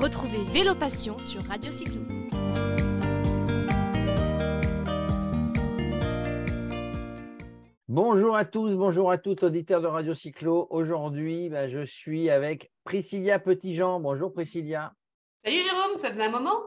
Retrouvez Vélo Passion sur Radio Cyclo. Bonjour à tous, bonjour à toutes, auditeurs de Radio Cyclo. Aujourd'hui, bah, je suis avec Priscilla Petitjean. Bonjour Priscilla. Salut Jérôme, ça faisait un moment?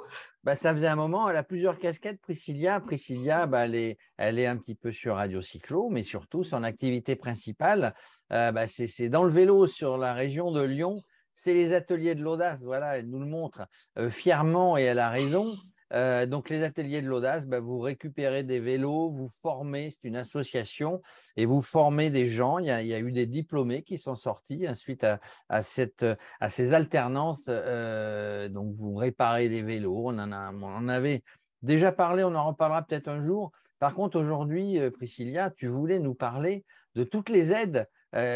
Bah, Ça faisait un moment, elle a plusieurs casquettes, Priscilla. Priscilla, bah, elle, est, elle, est, un petit peu sur Radio Cyclo, mais surtout son activité principale, euh, c'est dans le vélo sur la région de Lyon. C'est les ateliers de l'audace, voilà, elle nous le montre euh, fièrement et elle a raison. Euh, donc, les ateliers de l'audace, bah, vous récupérez des vélos, vous formez, c'est une association, et vous formez des gens. Il y a, eu des diplômés qui sont sortis suite à, ces alternances. Euh, donc, vous réparez des vélos. On en, avait déjà parlé, on en reparlera peut-être un jour. Par contre, aujourd'hui, Priscilla, tu voulais nous parler de toutes les aides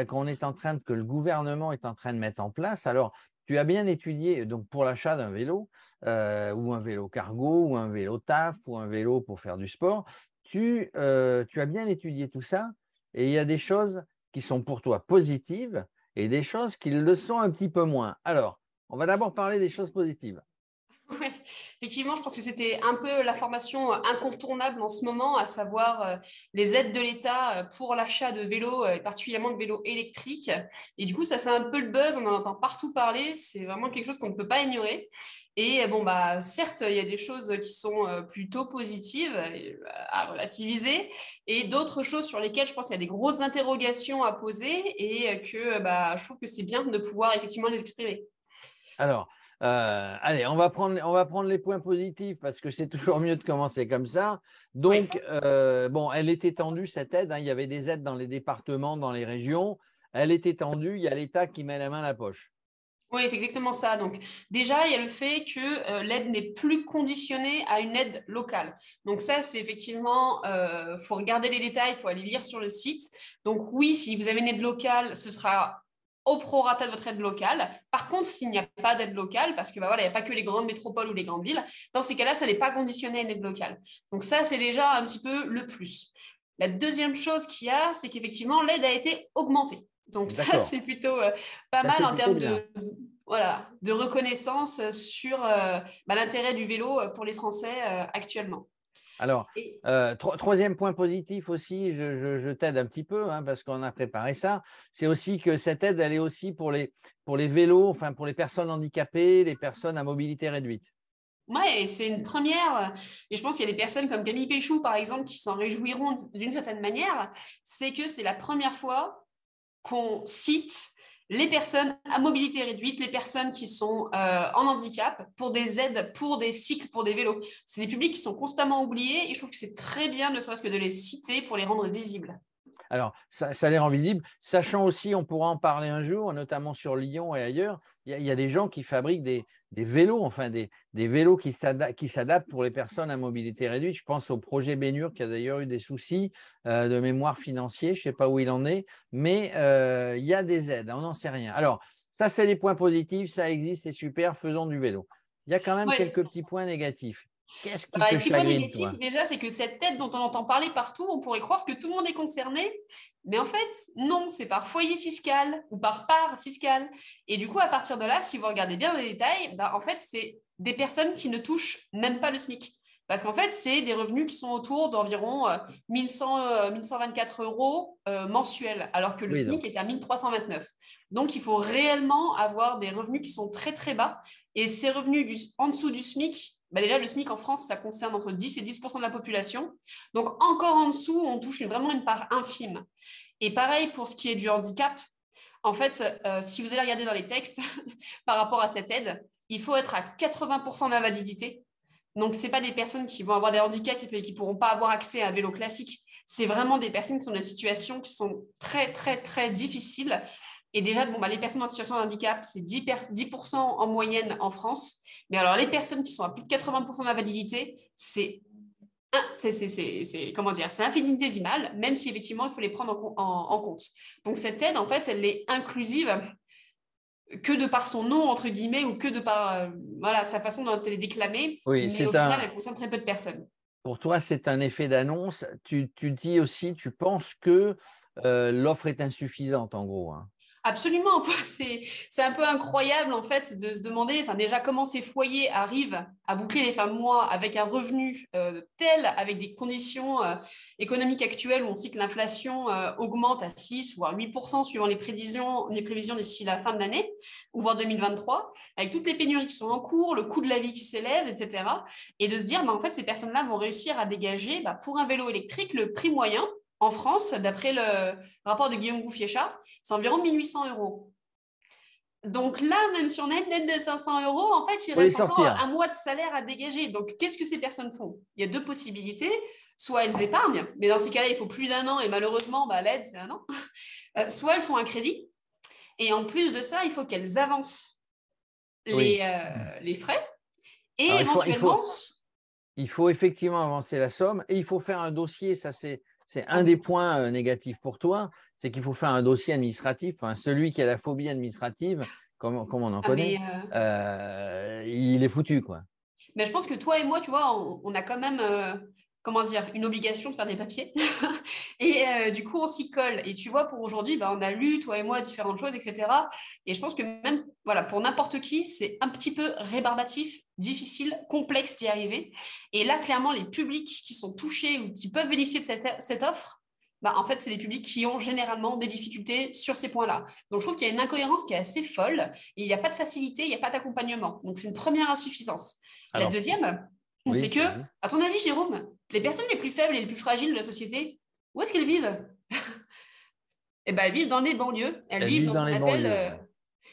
qu'on est en train de, que le gouvernement est en train de mettre en place. Alors, tu as bien étudié donc pour l'achat d'un vélo euh, ou un vélo cargo ou un vélo taf ou un vélo pour faire du sport. Tu, euh, tu as bien étudié tout ça et il y a des choses qui sont pour toi positives et des choses qui le sont un petit peu moins. Alors, on va d'abord parler des choses positives. Effectivement, je pense que c'était un peu la formation euh, incontournable en ce moment, à savoir euh, les aides de l'État euh, pour l'achat de vélos, et particulièrement de vélos électriques. Et du coup, ça fait un peu le buzz, on en entend partout parler, c'est vraiment quelque chose qu'on ne peut pas ignorer. Et bon, bah, certes, il y a des choses qui sont plutôt positives à relativiser et d'autres choses sur lesquelles je pense qu'il y a des grosses interrogations à poser et que bah, je trouve que c'est bien de pouvoir effectivement les exprimer. Alors, euh, allez, on va, prendre, on va prendre les points positifs parce que c'est toujours mieux de commencer comme ça. Donc, euh, bon, elle est étendue, cette aide. Hein. il y avait des aides dans les départements, dans les régions. Elle est étendue. Il y a l'État qui met la main à la poche. Oui, c'est exactement ça. Donc déjà, il y a le fait que euh, l'aide n'est plus conditionnée à une aide locale. Donc ça, c'est effectivement, il faut regarder les détails, il faut aller lire sur le site. Donc oui, si vous avez une aide locale, ce sera au prorata de votre aide locale. Par contre, s'il n'y a pas d'aide locale, parce que bah voilà, il n'y a pas que les grandes métropoles ou les grandes villes, dans ces cas-là, ça n'est pas conditionné à une aide locale. Donc ça, c'est déjà un petit peu le plus. La deuxième chose qu'il y a, c'est qu'effectivement, l'aide a été augmentée. Donc ça, c'est plutôt euh, pas mal en termes de, voilà, de reconnaissance sur euh, bah, l'intérêt du vélo pour les Français euh, actuellement. Alors, euh, troisième point positif aussi, je, t'aide un petit peu hein, parce qu'on a préparé ça, c'est aussi que cette aide, elle est aussi pour les, pour les vélos, enfin pour les personnes handicapées, les personnes à mobilité réduite. Oui, c'est une première. Et je pense qu'il y a des personnes comme Camille Péchou, par exemple, qui s'en réjouiront d'une certaine manière. C'est que c'est la première fois qu'on cite les personnes à mobilité réduite, les personnes qui sont euh, en handicap pour des aides, pour des cycles, pour des vélos. C'est des publics qui sont constamment oubliés et je trouve que c'est très bien, ne serait-ce que de les citer pour les rendre visibles. Alors, ça, ça, rend visibles, sachant aussi, on pourra en parler un jour, notamment sur Lyon et ailleurs, il y, a des gens qui fabriquent des, vélos, enfin des, vélos qui s'adaptent pour les personnes à mobilité réduite. Je pense au projet Bénur qui a d'ailleurs eu des soucis euh, de mémoire financier, je ne sais pas où il en est, mais euh, il y a des aides, on n'en sait rien. Alors, ça, c'est les points positifs, ça existe, c'est super, faisons du vélo. Il y a quand même quelques petits points négatifs. Qu'est-ce qui bah, te petit point négatif, déjà, c'est que cette tête dont on entend parler partout, on pourrait croire que tout le monde est concerné, mais en fait, non, c'est par foyer fiscal ou par part fiscale. Et du coup, à partir de là, si vous regardez bien les détails, bah, en fait, c'est des personnes qui ne touchent même pas le SMIC. Parce qu'en fait, c'est des revenus qui sont autour d'environ 1100, 1124 euh, euros euh, mensuels, alors que le SMIC est à 1329. Donc, il faut réellement avoir des revenus qui sont très, très bas. Et ces revenus en dessous du SMIC, bah déjà, le SMIC en France, ça concerne entre 10 et 10% de la population. Donc, encore en dessous, on touche vraiment une part infime. Et pareil pour ce qui est du handicap. En fait, euh, si vous allez regarder dans les textes par rapport à cette aide, il faut être à 80% d'invalidité. Donc, ce pas des personnes qui vont avoir des handicaps et qui ne pourront pas avoir accès à un vélo classique. C'est vraiment des personnes qui sont dans des situations qui sont très, très, très difficiles et déjà, bon, bah, les personnes en situation de handicap, c'est 10%, 10 en moyenne en France. Mais alors, les personnes qui sont à plus de 80% d'invalidité, c'est c'est comment dire, c'est infinitésimal, même si effectivement il faut les prendre en, compte. Donc cette aide, en fait, elle est inclusive que de par son nom entre guillemets ou que de par euh, voilà sa façon dont elle est déclamée. Oui, mais au final, elle concerne très peu de personnes. Pour toi, c'est un effet d'annonce. Tu, tu, dis aussi, tu penses que euh, l'offre est insuffisante en gros. Hein. Absolument, c'est un peu incroyable en fait de se demander, enfin déjà comment ces foyers arrivent à boucler les fins de mois avec un revenu euh, tel, avec des conditions euh, économiques actuelles où on sait que l'inflation euh, augmente à 6 voire 8% suivant les prévisions, les prévisions d'ici la fin de l'année, ou voire 2023, avec toutes les pénuries qui sont en cours, le coût de la vie qui s'élève, etc. Et de se dire, bah, en fait, ces personnes-là vont réussir à dégager bah, pour un vélo électrique le prix moyen en France, d'après le rapport de Guillaume Gouffiéchat, c'est environ 1800 euros. Donc là, même si on a une aide de 500 euros, en fait, il reste encore un mois de salaire à dégager. Donc, qu'est-ce que ces personnes font? Il y a deux possibilités. Soit elles épargnent, mais dans ces cas-là, il faut plus d'un an et malheureusement, bah, l'aide, c'est un an. Euh, soit elles font un crédit. Et en plus de ça, il faut qu'elles avancent les, euh, les frais. Et éventuellement... il faut effectivement avancer la somme et il faut faire un dossier. Ça, c'est c'est un des points euh, négatifs pour toi, c'est qu'il faut faire un dossier administratif. celui qui a la phobie administrative, comme, on en ah, connaît, euh, euh, il est foutu. quoi. Mais je pense que toi et moi, tu vois, on, a quand même comment dire, une obligation de faire des papiers. et euh, du coup, on s'y colle. Et tu vois, pour aujourd'hui, bah, on a lu, toi et moi, différentes choses, etc. Et je pense que même, voilà, pour n'importe qui, c'est un petit peu rébarbatif, difficile, complexe d'y arriver. Et là, clairement, les publics qui sont touchés ou qui peuvent bénéficier de cette, offre, bah, en fait, c'est des publics qui ont généralement des difficultés sur ces points-là. Donc, je trouve qu'il y a une incohérence qui est assez folle. Et il n'y a pas de facilité, il n'y a pas d'accompagnement. Donc, c'est une première insuffisance. la deuxième, c'est que, à ton avis, Jérôme, les personnes les plus faibles et les plus fragiles de la société, où est-ce qu'elles vivent Eh bien, elles vivent dans les banlieues. Elles, vivent dans, ce qu'on appelle euh,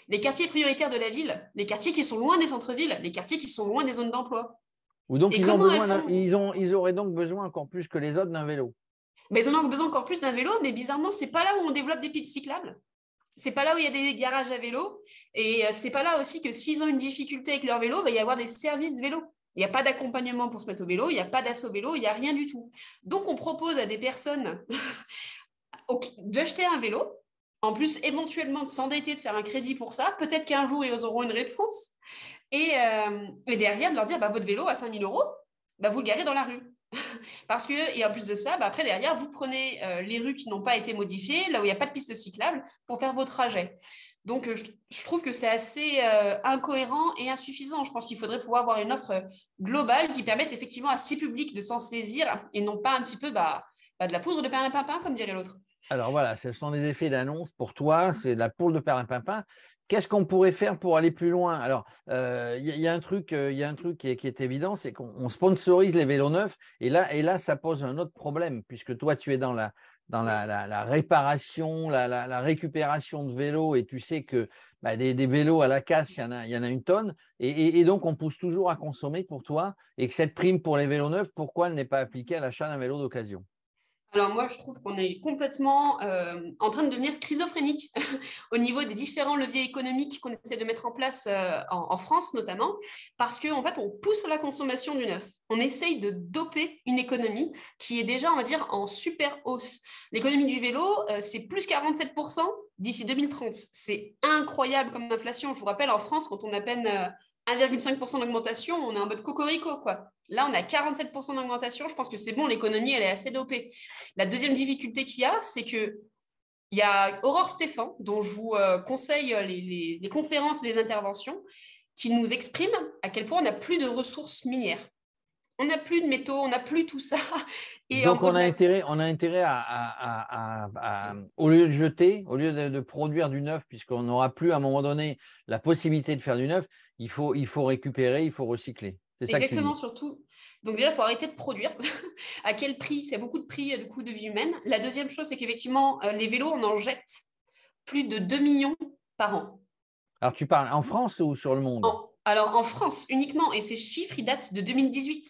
les quartiers prioritaires de la ville, les quartiers qui sont loin des centres-villes, les quartiers qui sont loin des zones d'emploi. Ou donc, ils, ont besoin ils, ont, ils auraient donc besoin encore plus que les autres d'un vélo. Mais ils en ont besoin encore plus d'un vélo, mais bizarrement, c'est pas là où on développe des pistes cyclables. C'est pas là où il y a des garages à vélo. Et euh, c'est pas là aussi que s'ils ont une difficulté avec leur vélo, il va y avoir des services vélo. Il n'y a pas d'accompagnement pour se mettre au vélo, il n'y a pas d'assaut vélo, il n'y a rien du tout. Donc, on propose à des personnes d'acheter un vélo, en plus éventuellement de s'endetter, de faire un crédit pour ça. Peut-être qu'un jour, ils auront une réponse. Et, euh, derrière, de leur dire, bah, votre vélo à 5000 euros, bah, vous le garez dans la rue. Parce que, et en plus de ça, bah, après, derrière, vous prenez euh, les rues qui n'ont pas été modifiées, là où il n'y a pas de piste cyclable, pour faire vos trajets. Donc, euh, je, trouve que c'est assez euh, incohérent et insuffisant. Je pense qu'il faudrait pouvoir avoir une offre euh, globale qui permette effectivement à six publics de s'en saisir et non pas un petit peu bah, bah, de la poudre de perlimpinpin, comme dirait l'autre. Alors voilà, ce sont des effets d'annonce pour toi, c'est de la poudre de perlimpinpin. Qu'est-ce qu'on pourrait faire pour aller plus loin? Alors, il y, a un truc, un truc qui est, évident, c'est qu'on sponsorise les vélos neufs, et là, et là, ça pose un autre problème, puisque toi, tu es dans la, dans la, réparation, la, récupération de vélos, et tu sais que bah, des, vélos à la casse, il y en a, y en a une tonne, et, donc on pousse toujours à consommer pour toi, et que cette prime pour les vélos neufs, pourquoi elle n'est pas appliquée à l'achat d'un vélo d'occasion? Alors moi, je trouve qu'on est complètement euh, en train de devenir schizophrénique au niveau des différents leviers économiques qu'on essaie de mettre en place euh, en, France notamment, parce qu'en fait, on pousse la consommation du neuf. On essaye de doper une économie qui est déjà, on va dire, en super hausse. L'économie du vélo, euh, c'est plus 47% d'ici 2030. C'est incroyable comme inflation. Je vous rappelle, en France, quand on a peine 1,5% d'augmentation, on est en mode cocorico, quoi. Là, on a 47% d'augmentation. Je pense que c'est bon, l'économie, elle est assez dopée. La deuxième difficulté qu'il y a, c'est que il y a Aurore Stéphane, dont je vous euh, conseille les, conférences et les interventions, qui nous exprime à quel point on n'a plus de ressources minières. On n'a plus de métaux, on n'a plus tout ça. Et Donc, on a, intérêt, on a intérêt à, au lieu de jeter, au lieu de, produire du neuf, puisqu'on n'aura plus à un moment donné la possibilité de faire du neuf, il faut, il faut récupérer, il faut recycler. Exactement, surtout. Donc déjà, il faut arrêter de produire. à quel prix? C'est beaucoup de prix de coût de vie humaine. La deuxième chose, c'est qu'effectivement, euh, les vélos, on en jette plus de 2 millions par an. Alors, tu parles en France ou sur le monde? Alors, en France uniquement. Et ces chiffres, ils datent de 2018.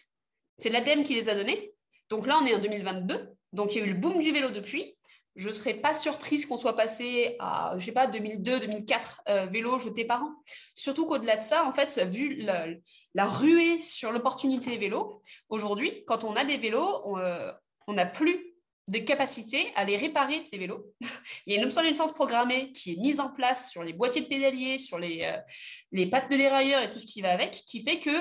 C'est l'ADEME qui les a donnés. Donc là, on est en 2022. Donc, il y a eu le boom du vélo depuis je ne serais pas surprise qu'on soit passé à, je pas, 2002, 2004 euh, vélos jetés par an. Surtout qu'au-delà de ça, en fait, vu la, ruée sur l'opportunité vélo, aujourd'hui, quand on a des vélos, on euh, n'a plus de capacité à les réparer, ces vélos. Il y a une obsolescence programmée qui est mise en place sur les boîtiers de pédalier, sur les, euh, les pattes de dérailleur et tout ce qui va avec, qui fait que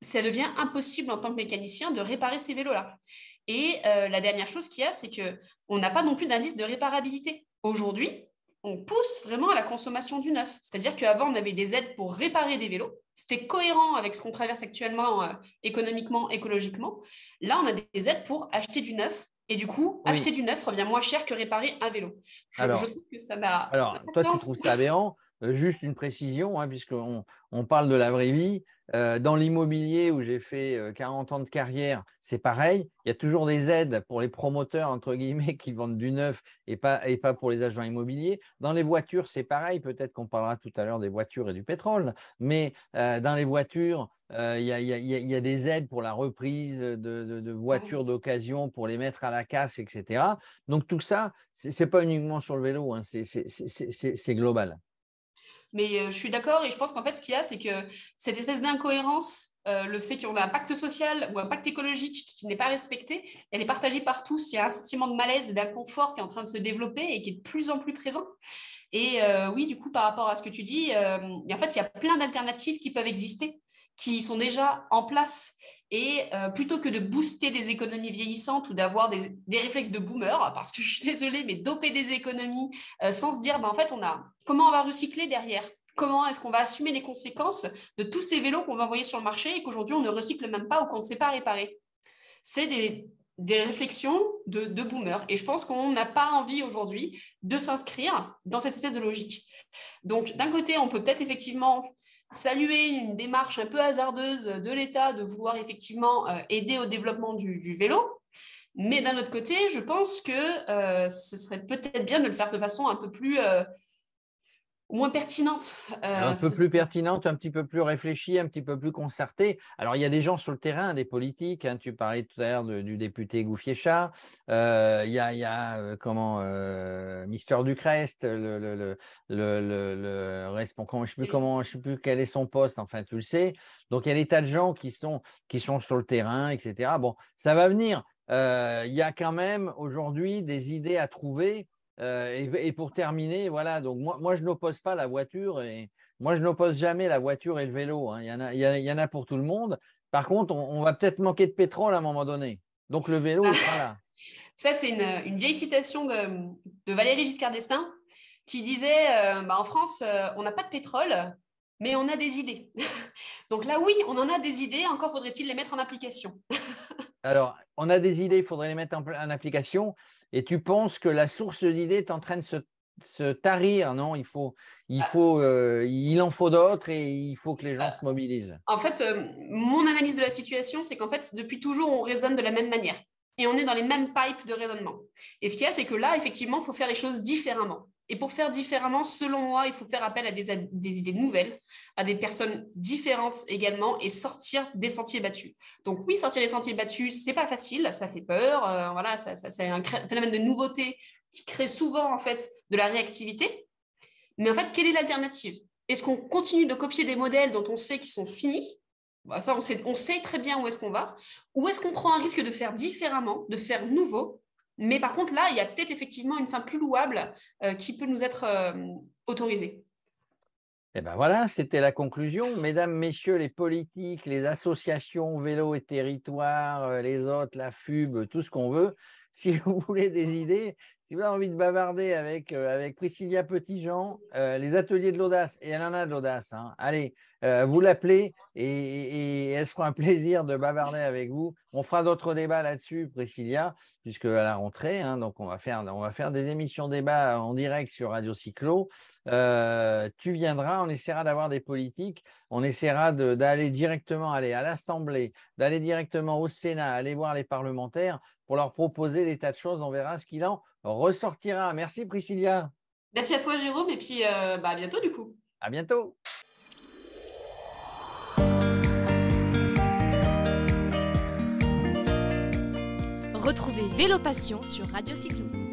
ça devient impossible en tant que mécanicien de réparer ces vélos-là. Et euh, la dernière chose qu'il y a, c'est qu'on n'a pas non plus d'indice de réparabilité. Aujourd'hui, on pousse vraiment à la consommation du neuf. C'est-à-dire qu'avant, on avait des aides pour réparer des vélos. C'était cohérent avec ce qu'on traverse actuellement euh, économiquement, écologiquement. Là, on a des aides pour acheter du neuf. Et du coup, acheter du neuf revient moins cher que réparer un vélo. Je, alors, trouve que ça n'a. Alors, toi, tu trouves ça aberrant Juste une précision, hein, puisqu'on on parle de la vraie vie. Euh, dans l'immobilier où j'ai fait 40 euh, ans de carrière, c'est pareil. Il y a toujours des aides pour les promoteurs, entre guillemets, qui vendent du neuf et pas, et pas pour les agents immobiliers. Dans les voitures, c'est pareil. Peut-être qu'on parlera tout à l'heure des voitures et du pétrole. Mais euh, dans les voitures, il y, a, des aides pour la reprise de, voitures d'occasion, pour les mettre à la casse, etc. Donc tout ça, ce n'est pas uniquement sur le vélo, hein, c'est global. Mais euh, je suis d'accord et je pense qu'en fait, ce qu'il y a, c'est que cette espèce d'incohérence, euh, le fait qu'on a un pacte social ou un pacte écologique qui n'est pas respecté, elle est partagée par tous. Il y a un sentiment de malaise et d'inconfort qui est en train de se développer et qui est de plus en plus présent. Et euh, oui, du coup, par rapport à ce que tu dis, en fait, il y a plein d'alternatives qui peuvent exister, qui sont déjà en place et euh, plutôt que de booster des économies vieillissantes ou d'avoir des, réflexes de boomer, parce que je suis désolée, mais doper des économies euh, sans se dire, ben, en fait, on a comment on va recycler derrière? Comment est-ce qu'on va assumer les conséquences de tous ces vélos qu'on va envoyer sur le marché et qu'aujourd'hui on ne recycle même pas ou qu'on ne sait pas réparer? C'est des, réflexions de, de boomers. Et je pense qu'on n'a pas envie aujourd'hui de s'inscrire dans cette espèce de logique. Donc, d'un côté, on peut peut-être effectivement saluer une démarche un peu hasardeuse de l'État de vouloir effectivement euh, aider au développement du, vélo. Mais d'un autre côté, je pense que euh, ce serait peut-être bien de le faire de façon un peu plus euh, moins pertinente. Euh, un peu plus pertinente, un petit peu plus réfléchie, un petit peu plus concertée. Alors, il y a des gens sur le terrain, des politiques. Hein, tu parlais tout à l'heure du député Gouffier-Chat. Euh, il y a, il y a euh, comment, Mister Ducrest, le, le, le, le, responsable, je ne sais plus comment, je sais plus quel est son poste, enfin, tu le sais. Donc, il y a des tas de gens qui sont, qui sont sur le terrain, etc. Bon, ça va venir. il y a quand même aujourd'hui des idées à trouver euh, et, pour terminer, voilà, donc moi, moi je n'oppose pas la voiture et moi je n'oppose jamais la voiture et le vélo. Hein. Il, y en a, il, y en a pour tout le monde. Par contre, on, va peut-être manquer de pétrole à un moment donné. Donc le vélo, voilà. Ça, c'est une, vieille citation de, de, Valérie Giscard d'Estaing qui disait euh, bah, en France, euh, on n'a pas de pétrole, mais on a des idées. Donc là, oui, on en a des idées, encore faudrait-il les mettre en application. Alors, on a des idées, il faudrait les mettre en, en application et tu penses que la source d'idées est en train de se, tarir, non? Il, faut, il, ah. faut, euh, il en faut d'autres et il faut que les gens ah. se mobilisent. En fait, euh, mon analyse de la situation, c'est qu'en fait, depuis toujours, on raisonne de la même manière et on est dans les mêmes pipes de raisonnement. Et ce qu'il y a, c'est que là, effectivement, il faut faire les choses différemment. Et pour faire différemment, selon moi, il faut faire appel à des, idées nouvelles, à des personnes différentes également, et sortir des sentiers battus. Donc oui, sortir des sentiers battus, c'est pas facile, ça fait peur. Euh, voilà, ça, c'est un phénomène de nouveauté qui crée souvent en fait de la réactivité. Mais en fait, quelle est l'alternative? Est-ce qu'on continue de copier des modèles dont on sait qu'ils sont finis? Bah, ça, on sait très bien où est-ce qu'on va. Ou est-ce qu'on prend un risque de faire différemment, de faire nouveau mais par contre, là, il y a peut-être effectivement une fin plus louable euh, qui peut nous être euh, autorisée. Et eh ben voilà, c'était la conclusion. Mesdames, messieurs, les politiques, les associations vélo et territoire, euh, les autres, la FUB, tout ce qu'on veut, si vous voulez des idées, si vous avez envie de bavarder avec, euh, avec Priscilla Petitjean, euh, les ateliers de l'audace, et elle en a de l'audace, hein. allez, euh, vous l'appelez et, elle se fera un plaisir de bavarder avec vous. On fera d'autres débats là-dessus, Priscilla, puisque à la rentrée, hein, donc on va, faire, des émissions débats en direct sur Radio Cyclo. tu viendras, on essaiera d'avoir des politiques, on essaiera d'aller directement à l'Assemblée, d'aller directement au Sénat, aller voir les parlementaires pour leur proposer des tas de choses. On verra ce qu'il en ressortira. Merci Priscilla. Merci à toi Jérôme et puis euh, bah, à bientôt du coup. À bientôt. Retrouvez Vélo Passion sur Radio Cyclo.